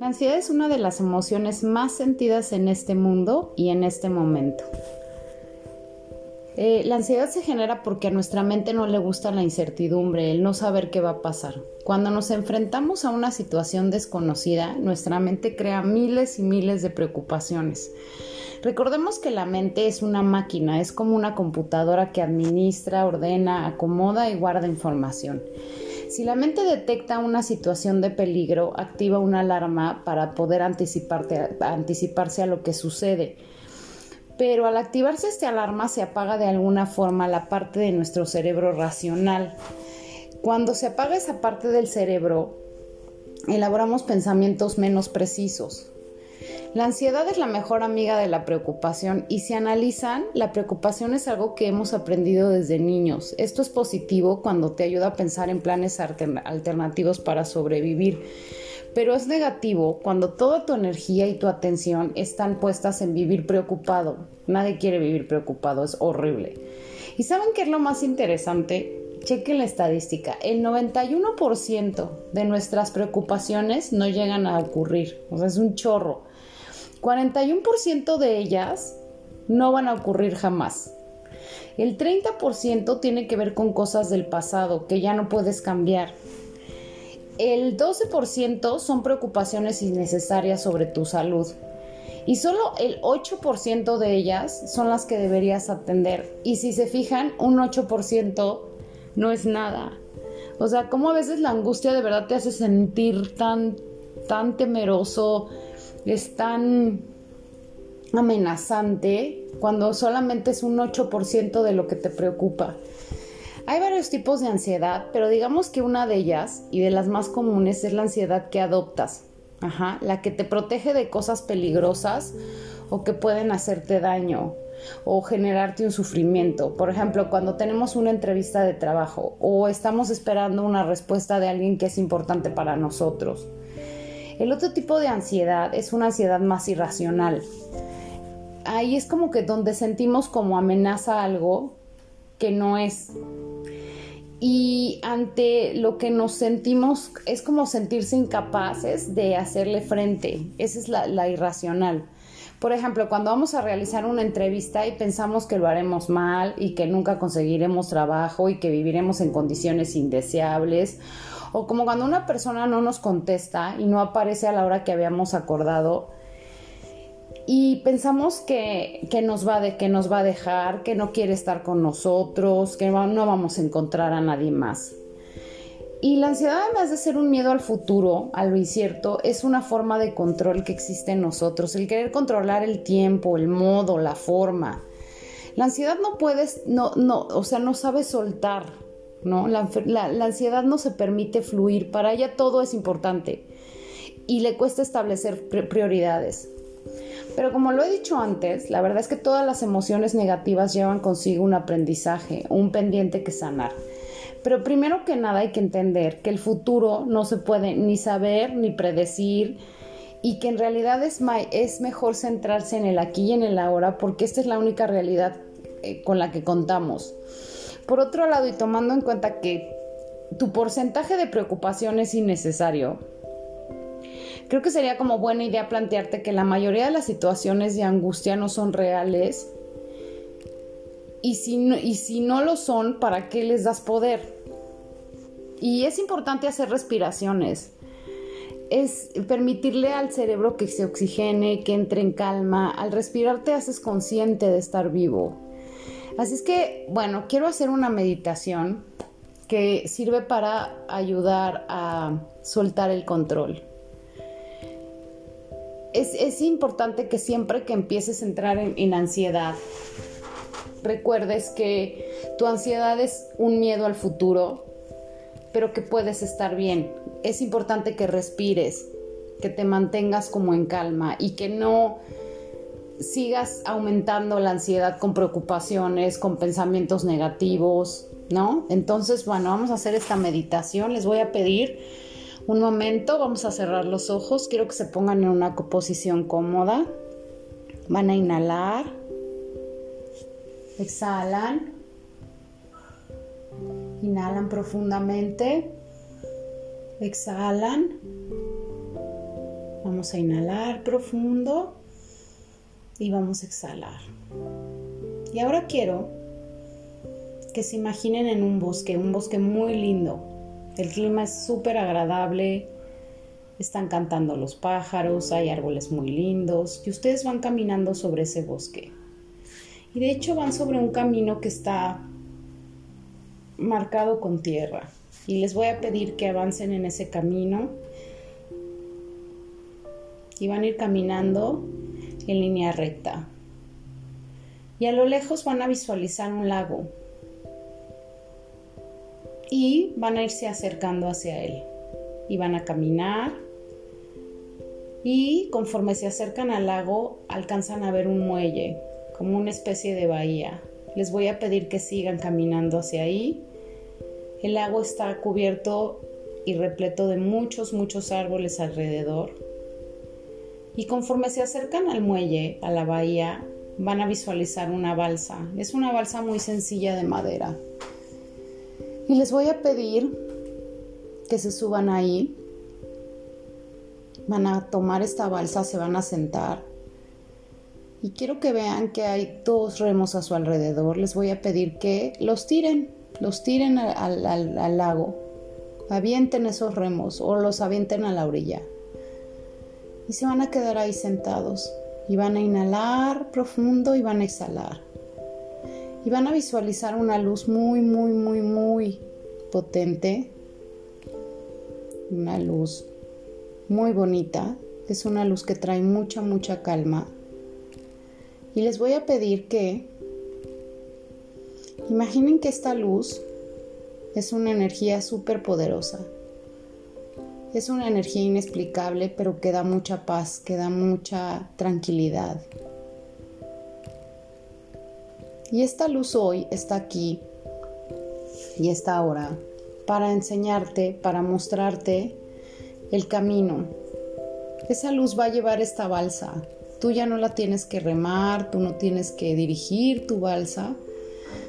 La ansiedad es una de las emociones más sentidas en este mundo y en este momento. Eh, la ansiedad se genera porque a nuestra mente no le gusta la incertidumbre, el no saber qué va a pasar. Cuando nos enfrentamos a una situación desconocida, nuestra mente crea miles y miles de preocupaciones. Recordemos que la mente es una máquina, es como una computadora que administra, ordena, acomoda y guarda información. Si la mente detecta una situación de peligro, activa una alarma para poder anticiparse a lo que sucede pero al activarse esta alarma se apaga de alguna forma la parte de nuestro cerebro racional. Cuando se apaga esa parte del cerebro, elaboramos pensamientos menos precisos. La ansiedad es la mejor amiga de la preocupación y si analizan, la preocupación es algo que hemos aprendido desde niños. Esto es positivo cuando te ayuda a pensar en planes alternativos para sobrevivir pero es negativo cuando toda tu energía y tu atención están puestas en vivir preocupado. Nadie quiere vivir preocupado, es horrible. ¿Y saben qué es lo más interesante? Chequen la estadística. El 91% de nuestras preocupaciones no llegan a ocurrir. O sea, es un chorro. 41% de ellas no van a ocurrir jamás. El 30% tiene que ver con cosas del pasado que ya no puedes cambiar. El 12% son preocupaciones innecesarias sobre tu salud y solo el 8% de ellas son las que deberías atender. Y si se fijan, un 8% no es nada. O sea, como a veces la angustia de verdad te hace sentir tan, tan temeroso, es tan amenazante, cuando solamente es un 8% de lo que te preocupa. Hay varios tipos de ansiedad, pero digamos que una de ellas, y de las más comunes, es la ansiedad que adoptas. Ajá, la que te protege de cosas peligrosas o que pueden hacerte daño o generarte un sufrimiento. Por ejemplo, cuando tenemos una entrevista de trabajo o estamos esperando una respuesta de alguien que es importante para nosotros. El otro tipo de ansiedad es una ansiedad más irracional. Ahí es como que donde sentimos como amenaza algo que no es y ante lo que nos sentimos es como sentirse incapaces de hacerle frente. Esa es la, irracional. Por ejemplo, cuando vamos a realizar una entrevista y pensamos que lo haremos mal y que nunca conseguiremos trabajo y que viviremos en condiciones indeseables, o como cuando una persona no nos contesta y no aparece a la hora que habíamos acordado, y pensamos que, nos va de, que nos va a dejar, que no quiere estar con nosotros, que no vamos a encontrar a nadie más. Y la ansiedad, además de ser un miedo al futuro, a lo incierto, es una forma de control que existe en nosotros, el querer controlar el tiempo, el modo, la forma. La ansiedad no puedes, no, no, o sea, no sabe soltar, ¿no? La, la ansiedad no se permite fluir, para ella todo es importante y le cuesta establecer prioridades. Pero como lo he dicho antes, la verdad es que todas las emociones negativas llevan consigo un aprendizaje, un pendiente que sanar. Pero primero que nada hay que entender que el futuro no se puede ni saber ni predecir y que en realidad es, mejor centrarse en el aquí y en el ahora porque esta es la única realidad eh, con la que contamos. Por otro lado, y tomando en cuenta que tu porcentaje de preocupación es innecesario, creo que sería como buena idea plantearte que la mayoría de las situaciones de angustia no son reales y si no, y si no lo son, ¿para qué les das poder? Y es importante hacer respiraciones. Es permitirle al cerebro que se oxigene, que entre en calma. Al respirar te haces consciente de estar vivo. Así es que, bueno, quiero hacer una meditación que sirve para ayudar a soltar el control es, importante que siempre que empieces a entrar en, ansiedad, recuerdes que tu ansiedad es un miedo al futuro, pero que puedes estar bien. Es importante que respires, que te mantengas como en calma y que no sigas aumentando la ansiedad con preocupaciones, con pensamientos negativos, ¿no? Entonces, bueno, vamos a hacer esta meditación. Les voy a pedir un momento, vamos a cerrar los ojos. Quiero que se pongan en una posición cómoda. Van a inhalar. Exhalan. Inhalan profundamente. Exhalan. Vamos a inhalar profundo y vamos a exhalar. Y ahora quiero que se imaginen en un bosque, un bosque muy lindo. El clima es súper agradable, están cantando los pájaros, hay árboles muy lindos y ustedes van caminando sobre ese bosque. Y de hecho van sobre un camino que está marcado con tierra. Y les voy a pedir que avancen en ese camino y van a ir caminando en línea recta. Y a lo lejos van a visualizar un lago y van a irse acercando hacia él. Y van a caminar y conforme se acercan al lago alcanzan a ver un muelle, como una especie de bahía. Les voy a pedir que sigan caminando hacia ahí. El lago está cubierto y repleto de muchos, muchos árboles alrededor. Y conforme se acercan al muelle, a la bahía, van a visualizar una balsa. Es una balsa muy sencilla de madera. Y les voy a pedir que se suban ahí. Van a tomar esta balsa, se van a sentar. Y quiero que vean que hay dos remos a su alrededor. Les voy a pedir que los tiren, los tiren al, lago. Avienten esos remos o los avienten a la orilla. Y se van a quedar ahí sentados. Y van a inhalar profundo y van a exhalar y van a visualizar una luz muy, muy, muy, muy potente. Una luz muy bonita. Es una luz que trae mucha, mucha calma. Y les voy a pedir que imaginen que esta luz es una energía súper poderosa. Es una energía inexplicable, pero que da mucha paz, que da mucha tranquilidad. Y esta luz hoy está aquí y está ahora para enseñarte, para mostrarte el camino. Esa luz va a llevar esta balsa. Tú ya no la tienes que remar, tú no tienes que dirigir tu balsa.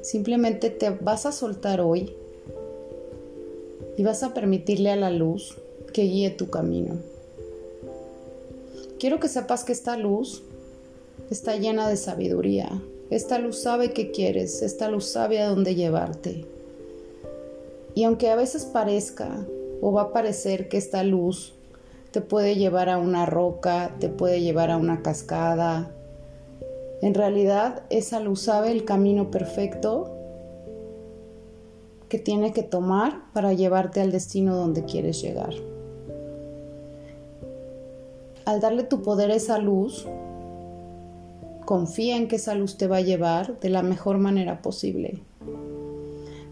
Simplemente te vas a soltar hoy y vas a permitirle a la luz que guíe tu camino. Quiero que sepas que esta luz está llena de sabiduría, esta luz sabe qué quieres, esta luz sabe a dónde llevarte. Y aunque a veces parezca o va a parecer que esta luz te puede llevar a una roca, te puede llevar a una cascada, en realidad esa luz sabe el camino perfecto que tiene que tomar para llevarte al destino donde quieres llegar. Al darle tu poder a esa luz, Confía en que esa luz te va a llevar de la mejor manera posible.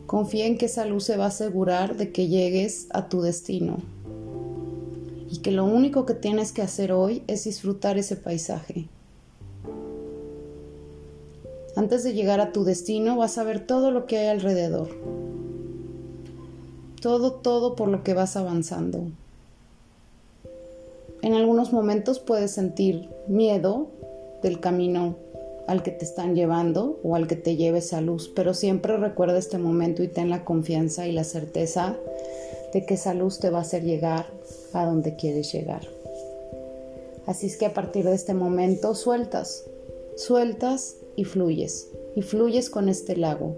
Confía en que esa luz se va a asegurar de que llegues a tu destino. Y que lo único que tienes que hacer hoy es disfrutar ese paisaje. Antes de llegar a tu destino vas a ver todo lo que hay alrededor. Todo, todo por lo que vas avanzando. En algunos momentos puedes sentir miedo del camino al que te están llevando o al que te lleve esa luz, pero siempre recuerda este momento y ten la confianza y la certeza de que esa luz te va a hacer llegar a donde quieres llegar. Así es que a partir de este momento sueltas, sueltas y fluyes, y fluyes con este lago.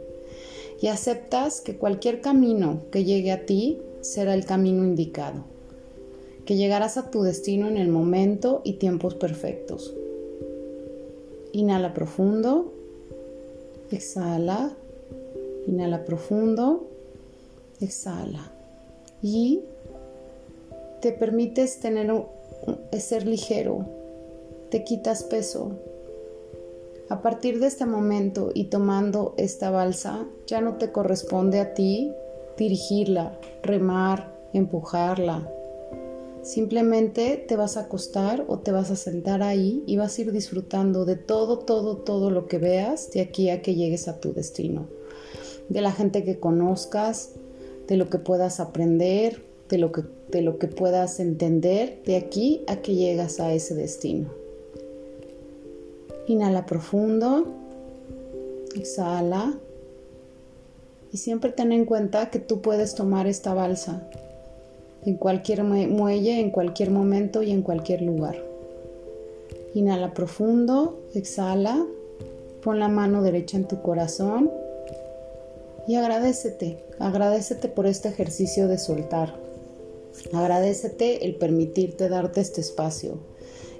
Y aceptas que cualquier camino que llegue a ti será el camino indicado, que llegarás a tu destino en el momento y tiempos perfectos. Inhala profundo. Exhala. Inhala profundo. Exhala. Y te permites tener ser ligero. Te quitas peso. A partir de este momento y tomando esta balsa, ya no te corresponde a ti dirigirla, remar, empujarla, Simplemente te vas a acostar o te vas a sentar ahí y vas a ir disfrutando de todo, todo, todo lo que veas de aquí a que llegues a tu destino. De la gente que conozcas, de lo que puedas aprender, de lo que, de lo que puedas entender de aquí a que llegas a ese destino. Inhala profundo, exhala Y siempre ten en cuenta que tú puedes tomar esta balsa en cualquier muelle, en cualquier momento y en cualquier lugar. Inhala profundo, exhala, pon la mano derecha en tu corazón y agradecete, agradecete por este ejercicio de soltar. Agradecete el permitirte darte este espacio,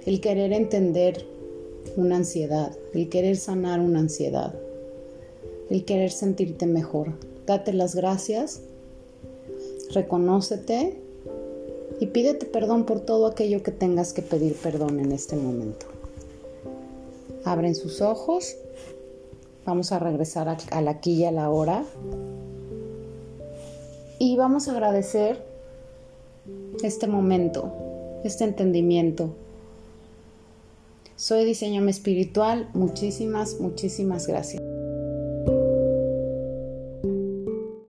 el querer entender una ansiedad, el querer sanar una ansiedad, el querer sentirte mejor. Date las gracias, reconócete y pídete perdón por todo aquello que tengas que pedir perdón en este momento. Abren sus ojos. Vamos a regresar a, la aquí y a la hora. Y vamos a agradecer este momento, este entendimiento. Soy Diseño Espiritual. Muchísimas, muchísimas gracias.